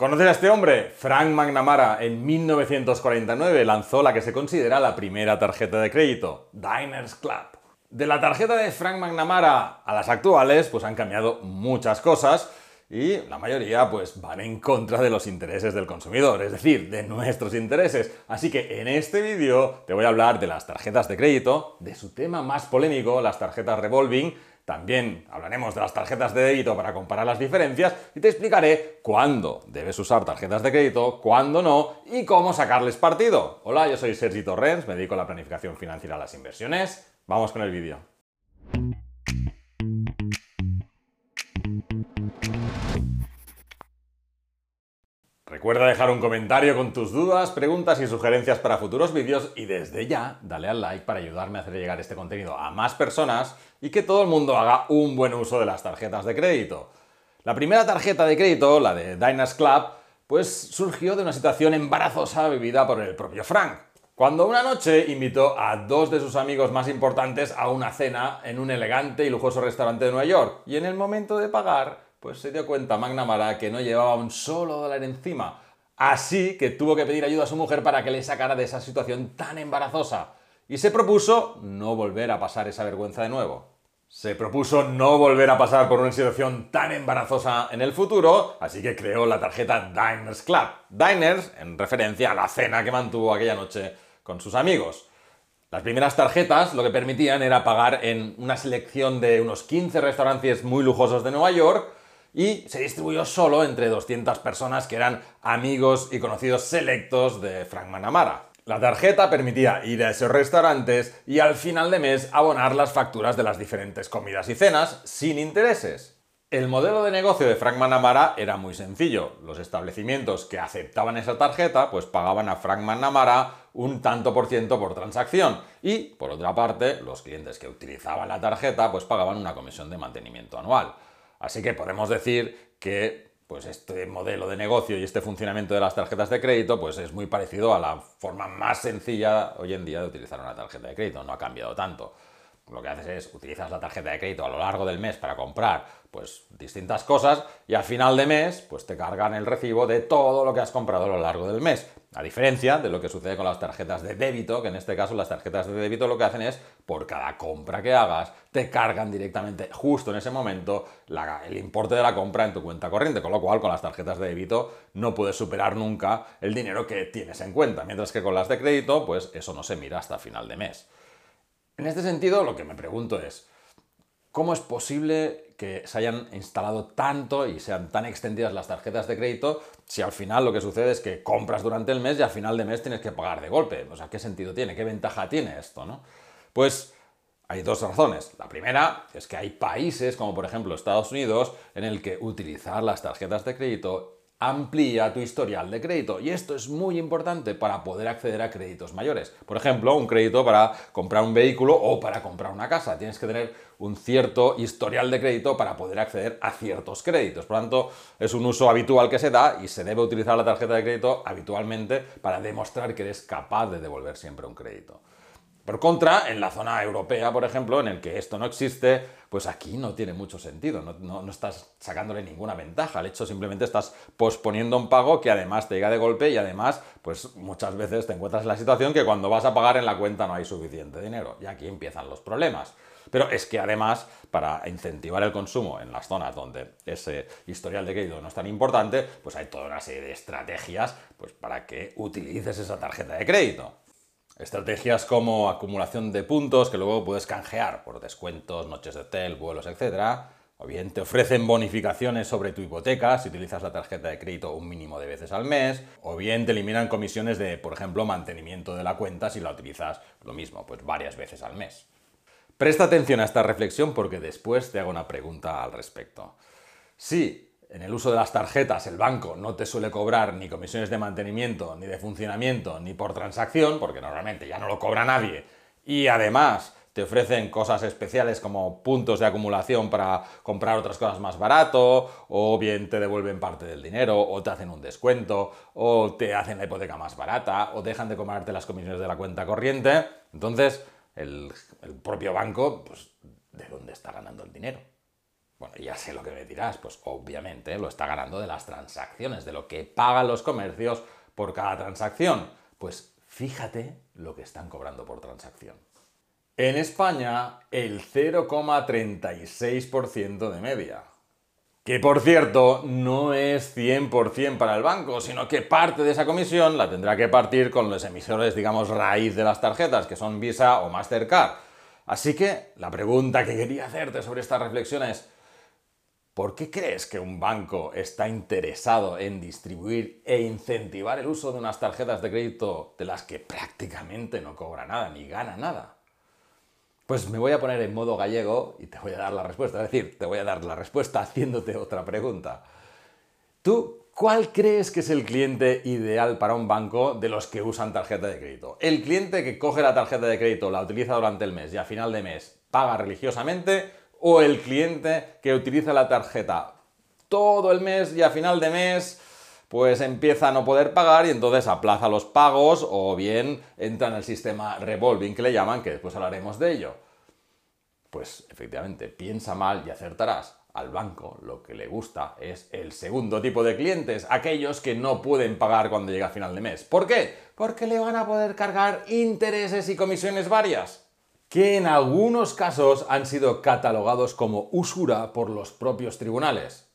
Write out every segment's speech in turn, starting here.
¿Conoces a este hombre? Frank McNamara en 1949 lanzó la que se considera la primera tarjeta de crédito, Diners Club. De la tarjeta de Frank McNamara a las actuales, pues han cambiado muchas cosas y la mayoría pues van en contra de los intereses del consumidor, es decir, de nuestros intereses. Así que en este vídeo te voy a hablar de las tarjetas de crédito, de su tema más polémico, las tarjetas revolving, también hablaremos de las tarjetas de débito para comparar las diferencias y te explicaré cuándo debes usar tarjetas de crédito, cuándo no y cómo sacarles partido. Hola, yo soy Sergi Torrens, me dedico a la planificación financiera a las inversiones. Vamos con el vídeo. Recuerda dejar un comentario con tus dudas, preguntas y sugerencias para futuros vídeos y desde ya dale al like para ayudarme a hacer llegar este contenido a más personas y que todo el mundo haga un buen uso de las tarjetas de crédito. La primera tarjeta de crédito, la de Diners Club, pues surgió de una situación embarazosa vivida por el propio Frank. Cuando una noche invitó a dos de sus amigos más importantes a una cena en un elegante y lujoso restaurante de Nueva York y en el momento de pagar pues se dio cuenta McNamara que no llevaba un solo dólar encima. Así que tuvo que pedir ayuda a su mujer para que le sacara de esa situación tan embarazosa. Y se propuso no volver a pasar esa vergüenza de nuevo. Se propuso no volver a pasar por una situación tan embarazosa en el futuro, así que creó la tarjeta Diners Club. Diners en referencia a la cena que mantuvo aquella noche con sus amigos. Las primeras tarjetas lo que permitían era pagar en una selección de unos 15 restaurantes muy lujosos de Nueva York y se distribuyó solo entre 200 personas que eran amigos y conocidos selectos de Frank Manamara. La tarjeta permitía ir a esos restaurantes y al final de mes abonar las facturas de las diferentes comidas y cenas sin intereses. El modelo de negocio de Frank Manamara era muy sencillo. Los establecimientos que aceptaban esa tarjeta pues pagaban a Frank Manamara un tanto por ciento por transacción y, por otra parte, los clientes que utilizaban la tarjeta pues pagaban una comisión de mantenimiento anual. Así que podemos decir que pues este modelo de negocio y este funcionamiento de las tarjetas de crédito pues es muy parecido a la forma más sencilla hoy en día de utilizar una tarjeta de crédito, no ha cambiado tanto. Lo que haces es utilizas la tarjeta de crédito a lo largo del mes para comprar pues distintas cosas y al final de mes pues te cargan el recibo de todo lo que has comprado a lo largo del mes. A diferencia de lo que sucede con las tarjetas de débito, que en este caso las tarjetas de débito lo que hacen es por cada compra que hagas te cargan directamente justo en ese momento el importe de la compra en tu cuenta corriente, con lo cual con las tarjetas de débito no puedes superar nunca el dinero que tienes en cuenta, mientras que con las de crédito pues eso no se mira hasta final de mes. En este sentido lo que me pregunto es, ¿Cómo es posible que se hayan instalado tanto y sean tan extendidas las tarjetas de crédito si al final lo que sucede es que compras durante el mes y al final de mes tienes que pagar de golpe? O sea, ¿qué sentido tiene? ¿Qué ventaja tiene esto? ¿no? Pues hay dos razones. La primera es que hay países, como por ejemplo Estados Unidos, en el que utilizar las tarjetas de crédito amplía tu historial de crédito. Y esto es muy importante para poder acceder a créditos mayores. Por ejemplo, un crédito para comprar un vehículo o para comprar una casa. Tienes que tener un cierto historial de crédito para poder acceder a ciertos créditos. Por lo tanto, es un uso habitual que se da y se debe utilizar la tarjeta de crédito habitualmente para demostrar que eres capaz de devolver siempre un crédito. Por contra, en la zona europea, por ejemplo, en el que esto no existe, pues aquí no tiene mucho sentido, no, estás sacándole ninguna ventaja. Al hecho, simplemente estás posponiendo un pago que además te llega de golpe y además, pues muchas veces te encuentras en la situación que cuando vas a pagar en la cuenta no hay suficiente dinero. Y aquí empiezan los problemas. Pero es que además, para incentivar el consumo en las zonas donde ese historial de crédito no es tan importante, pues hay toda una serie de estrategias pues, para que utilices esa tarjeta de crédito. Estrategias como acumulación de puntos que luego puedes canjear por descuentos, noches de hotel, vuelos, etc. O bien te ofrecen bonificaciones sobre tu hipoteca si utilizas la tarjeta de crédito un mínimo de veces al mes. O bien te eliminan comisiones de, por ejemplo, mantenimiento de la cuenta si la utilizas lo mismo, pues varias veces al mes. Presta atención a esta reflexión porque después te hago una pregunta al respecto. Si en el uso de las tarjetas el banco no te suele cobrar ni comisiones de mantenimiento, ni de funcionamiento, ni por transacción, porque normalmente ya no lo cobra nadie, y además te ofrecen cosas especiales como puntos de acumulación para comprar otras cosas más barato, o bien te devuelven parte del dinero, o te hacen un descuento, o te hacen la hipoteca más barata, o dejan de cobrarte las comisiones de la cuenta corriente, entonces el, propio banco, pues, ¿de dónde está ganando el dinero? Bueno, ya sé lo que me dirás, pues obviamente lo está ganando de las transacciones, de lo que pagan los comercios por cada transacción. Pues fíjate lo que están cobrando por transacción. En España, el 0,36% de media. Que por cierto, no es 100% para el banco, sino que parte de esa comisión la tendrá que partir con los emisores, digamos, raíz de las tarjetas, que son Visa o Mastercard. Así que la pregunta que quería hacerte sobre esta reflexión es, ¿por qué crees que un banco está interesado en distribuir e incentivar el uso de unas tarjetas de crédito de las que prácticamente no cobra nada ni gana nada? Pues me voy a poner en modo gallego y te voy a dar la respuesta. Es decir, te voy a dar la respuesta haciéndote otra pregunta. ¿Tú cuál crees que es el cliente ideal para un banco de los que usan tarjeta de crédito? ¿El cliente que coge la tarjeta de crédito, la utiliza durante el mes y a final de mes paga religiosamente? ¿O el cliente que utiliza la tarjeta todo el mes y a final de mes pues empieza a no poder pagar y entonces aplaza los pagos o bien entra en el sistema revolving que le llaman, que después hablaremos de ello. Pues efectivamente, piensa mal y acertarás. Al banco lo que le gusta es el segundo tipo de clientes, aquellos que no pueden pagar cuando llega a final de mes. ¿Por qué? Porque le van a poder cargar intereses y comisiones varias, que en algunos casos han sido catalogados como usura por los propios tribunales.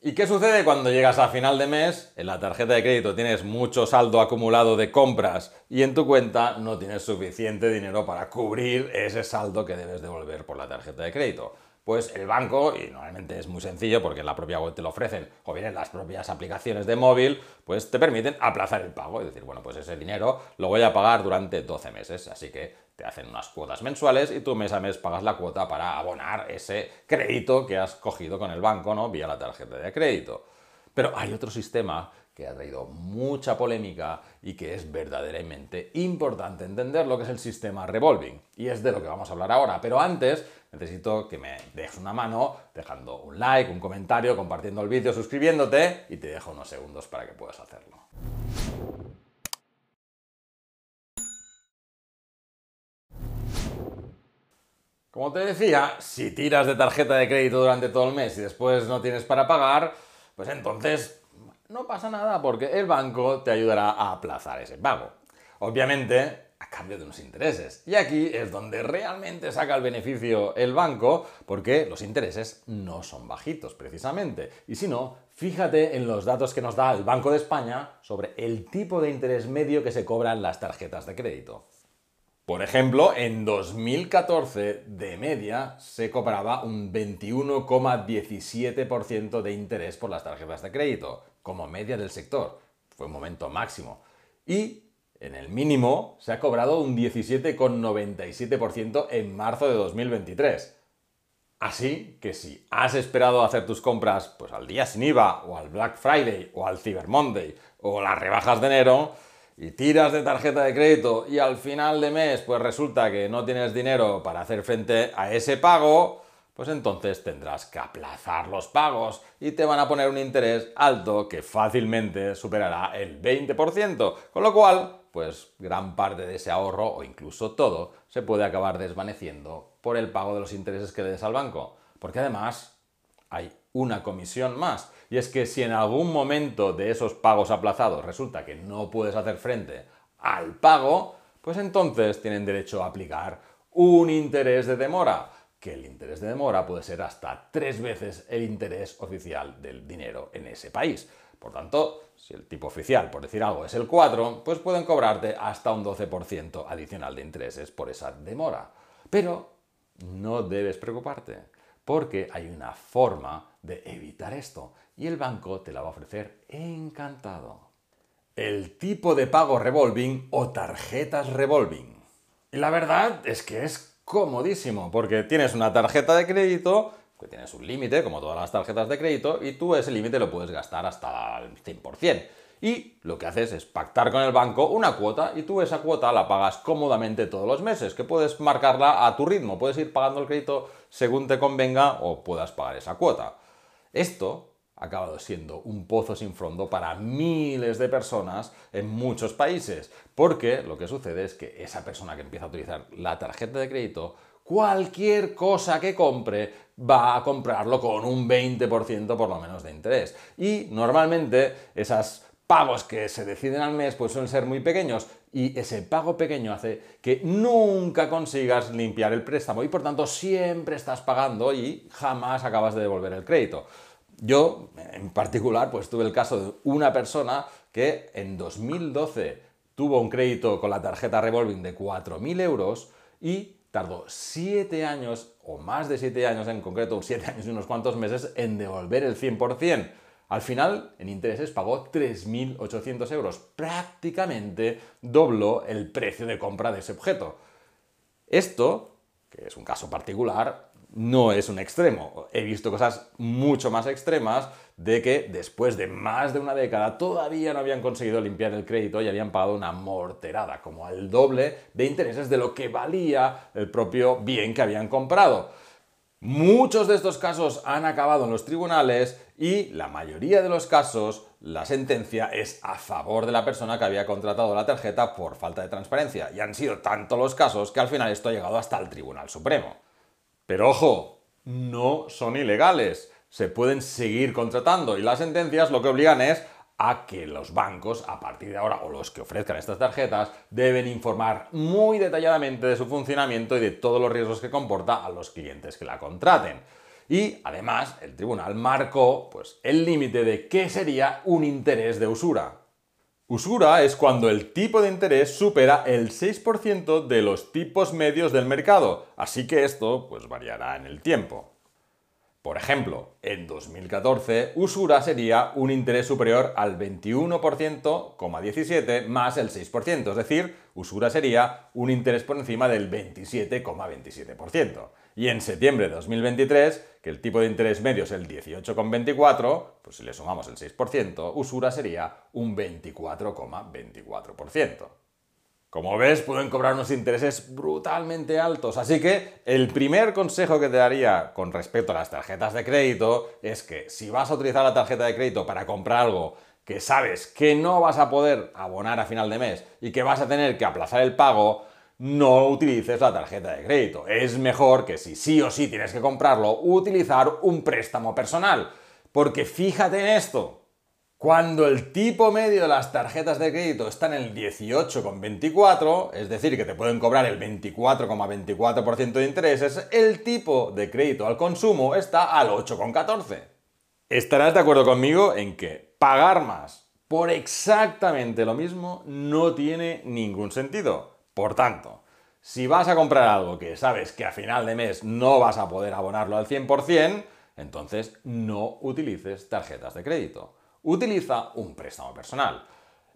¿Y qué sucede cuando llegas a final de mes? En la tarjeta de crédito tienes mucho saldo acumulado de compras y en tu cuenta no tienes suficiente dinero para cubrir ese saldo que debes devolver por la tarjeta de crédito. Pues el banco, y normalmente es muy sencillo porque en la propia web te lo ofrecen, o bien en las propias aplicaciones de móvil, pues te permiten aplazar el pago. Es decir, bueno, pues ese dinero lo voy a pagar durante 12 meses, así que te hacen unas cuotas mensuales y tú mes a mes pagas la cuota para abonar ese crédito que has cogido con el banco, ¿no? Vía la tarjeta de crédito. Pero hay otro sistema que ha traído mucha polémica y que es verdaderamente importante entender lo que es el sistema revolving. Y es de lo que vamos a hablar ahora. Pero antes necesito que me dejes una mano dejando un like, un comentario, compartiendo el vídeo, suscribiéndote y te dejo unos segundos para que puedas hacerlo. Como te decía, si tiras de tarjeta de crédito durante todo el mes y después no tienes para pagar, pues entonces no pasa nada porque el banco te ayudará a aplazar ese pago. Obviamente, a cambio de unos intereses. Y aquí es donde realmente saca el beneficio el banco, porque los intereses no son bajitos precisamente. Y si no, fíjate en los datos que nos da el Banco de España sobre el tipo de interés medio que se cobran las tarjetas de crédito. Por ejemplo, en 2014 de media se cobraba un 21,17% de interés por las tarjetas de crédito, como media del sector. Fue un momento máximo. Y en el mínimo se ha cobrado un 17,97% en marzo de 2023. Así que si has esperado hacer tus compras pues al día sin IVA o al Black Friday o al Cyber Monday o las rebajas de enero, y tiras de tarjeta de crédito y al final de mes pues resulta que no tienes dinero para hacer frente a ese pago, pues entonces tendrás que aplazar los pagos y te van a poner un interés alto que fácilmente superará el 20%, con lo cual pues gran parte de ese ahorro o incluso todo se puede acabar desvaneciendo por el pago de los intereses que des al banco, porque además hay una comisión más. Y es que si en algún momento de esos pagos aplazados resulta que no puedes hacer frente al pago, pues entonces tienen derecho a aplicar un interés de demora, que el interés de demora puede ser hasta tres veces el interés oficial del dinero en ese país. Por tanto, si el tipo oficial, por decir algo, es el 4, pues pueden cobrarte hasta un 12% adicional de intereses por esa demora. Pero no debes preocuparte porque hay una forma de evitar esto y el banco te la va a ofrecer encantado. El tipo de pago revolving o tarjetas revolving. Y la verdad es que es comodísimo porque tienes una tarjeta de crédito que tienes un límite, como todas las tarjetas de crédito, y tú ese límite lo puedes gastar hasta el 100%. Y lo que haces es pactar con el banco una cuota y tú esa cuota la pagas cómodamente todos los meses, que puedes marcarla a tu ritmo, puedes ir pagando el crédito según te convenga o puedas pagar esa cuota. Esto ha acabado siendo un pozo sin fondo para miles de personas en muchos países, porque lo que sucede es que esa persona que empieza a utilizar la tarjeta de crédito cualquier cosa que compre va a comprarlo con un 20% por lo menos de interés. Y normalmente esas pagos que se deciden al mes pues suelen ser muy pequeños y ese pago pequeño hace que nunca consigas limpiar el préstamo y por tanto siempre estás pagando y jamás acabas de devolver el crédito. Yo en particular pues tuve el caso de una persona que en 2012 tuvo un crédito con la tarjeta revolving de 4.000 euros y tardó 7 años o más de 7 años en concreto, 7 años y unos cuantos meses en devolver el 100%. Al final, en intereses pagó 3.800 euros, prácticamente dobló el precio de compra de ese objeto. Esto, que es un caso particular, no es un extremo. He visto cosas mucho más extremas de que después de más de una década todavía no habían conseguido limpiar el crédito y habían pagado una morterada, como al doble de intereses de lo que valía el propio bien que habían comprado. Muchos de estos casos han acabado en los tribunales y la mayoría de los casos la sentencia es a favor de la persona que había contratado la tarjeta por falta de transparencia. Y han sido tantos los casos que al final esto ha llegado hasta el Tribunal Supremo. Pero ojo, no son ilegales. Se pueden seguir contratando y las sentencias lo que obligan es a que los bancos, a partir de ahora, o los que ofrezcan estas tarjetas, deben informar muy detalladamente de su funcionamiento y de todos los riesgos que comporta a los clientes que la contraten. Y además, el tribunal marcó pues, el límite de qué sería un interés de usura. Usura es cuando el tipo de interés supera el 6% de los tipos medios del mercado, así que esto pues, variará en el tiempo. Por ejemplo, en 2014, usura sería un interés superior al 21,17 más el 6%, es decir, usura sería un interés por encima del 27,27%. Y en septiembre de 2023, que el tipo de interés medio es el 18,24, pues si le sumamos el 6%, usura sería un 24,24%. Como ves, pueden cobrar unos intereses brutalmente altos. Así que el primer consejo que te daría con respecto a las tarjetas de crédito es que si vas a utilizar la tarjeta de crédito para comprar algo que sabes que no vas a poder abonar a final de mes y que vas a tener que aplazar el pago, no utilices la tarjeta de crédito. Es mejor que si sí o sí tienes que comprarlo, utilizar un préstamo personal. Porque fíjate en esto, cuando el tipo medio de las tarjetas de crédito está en el 18,24, es decir, que te pueden cobrar el 24,24% de intereses, el tipo de crédito al consumo está al 8,14. Estarás de acuerdo conmigo en que pagar más por exactamente lo mismo no tiene ningún sentido. Por tanto, si vas a comprar algo que sabes que a final de mes no vas a poder abonarlo al 100%, entonces no utilices tarjetas de crédito utiliza un préstamo personal.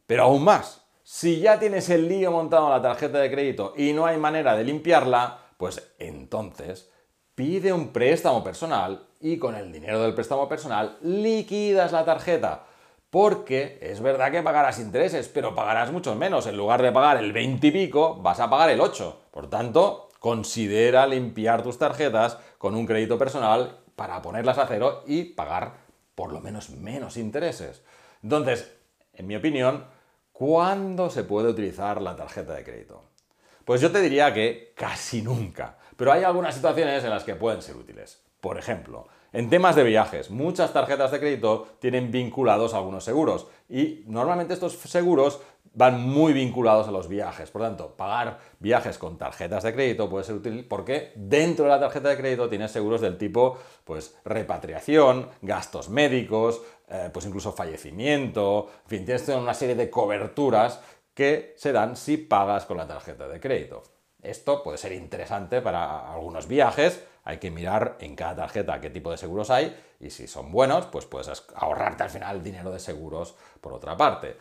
Pero aún más, si ya tienes el lío montado en la tarjeta de crédito y no hay manera de limpiarla, pues entonces pide un préstamo personal y con el dinero del préstamo personal liquidas la tarjeta. Porque es verdad que pagarás intereses, pero pagarás mucho menos. En lugar de pagar el 20 y pico, vas a pagar el 8. Por tanto, considera limpiar tus tarjetas con un crédito personal para ponerlas a cero y pagar por lo menos menos intereses. Entonces, en mi opinión, ¿cuándo se puede utilizar la tarjeta de crédito? Pues yo te diría que casi nunca, pero hay algunas situaciones en las que pueden ser útiles. Por ejemplo, en temas de viajes, muchas tarjetas de crédito tienen vinculados algunos seguros y normalmente estos seguros van muy vinculados a los viajes. Por tanto, pagar viajes con tarjetas de crédito puede ser útil porque dentro de la tarjeta de crédito tienes seguros del tipo pues, repatriación, gastos médicos, eh, pues incluso fallecimiento, en fin, tienes una serie de coberturas que se dan si pagas con la tarjeta de crédito. Esto puede ser interesante para algunos viajes, hay que mirar en cada tarjeta qué tipo de seguros hay y si son buenos, pues puedes ahorrarte al final dinero de seguros por otra parte.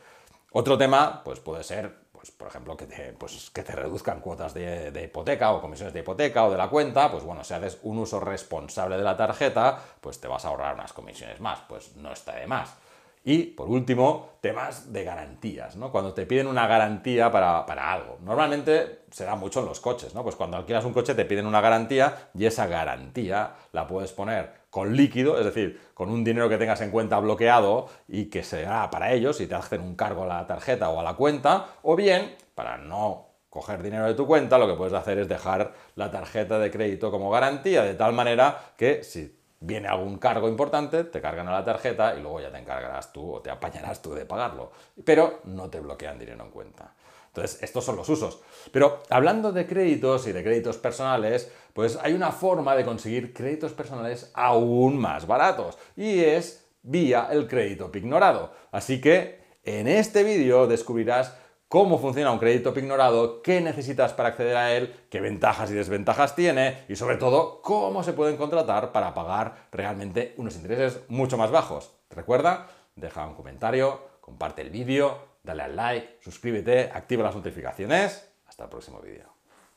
Otro tema, pues puede ser, pues, por ejemplo, que te, pues, que te reduzcan cuotas de, de, hipoteca o comisiones de hipoteca o de la cuenta, pues bueno, si haces un uso responsable de la tarjeta, pues te vas a ahorrar unas comisiones más, pues no está de más. Y, por último, temas de garantías, ¿no? Cuando te piden una garantía para, para, algo. Normalmente se da mucho en los coches, ¿no? Pues cuando alquilas un coche te piden una garantía y esa garantía la puedes poner con líquido, es decir, con un dinero que tengas en cuenta bloqueado y que sea para ellos y te hacen un cargo a la tarjeta o a la cuenta, o bien, para no coger dinero de tu cuenta, lo que puedes hacer es dejar la tarjeta de crédito como garantía, de tal manera que si viene algún cargo importante, te cargan a la tarjeta y luego ya te encargarás tú o te apañarás tú de pagarlo. Pero no te bloquean dinero en cuenta. Entonces, estos son los usos. Pero hablando de créditos y de créditos personales, pues hay una forma de conseguir créditos personales aún más baratos y es vía el crédito pignorado. Así que en este vídeo descubrirás cómo funciona un crédito pignorado, qué necesitas para acceder a él, qué ventajas y desventajas tiene y sobre todo cómo se pueden contratar para pagar realmente unos intereses mucho más bajos. Recuerda, deja un comentario, comparte el vídeo, dale al like, suscríbete, activa las notificaciones. Hasta el próximo vídeo.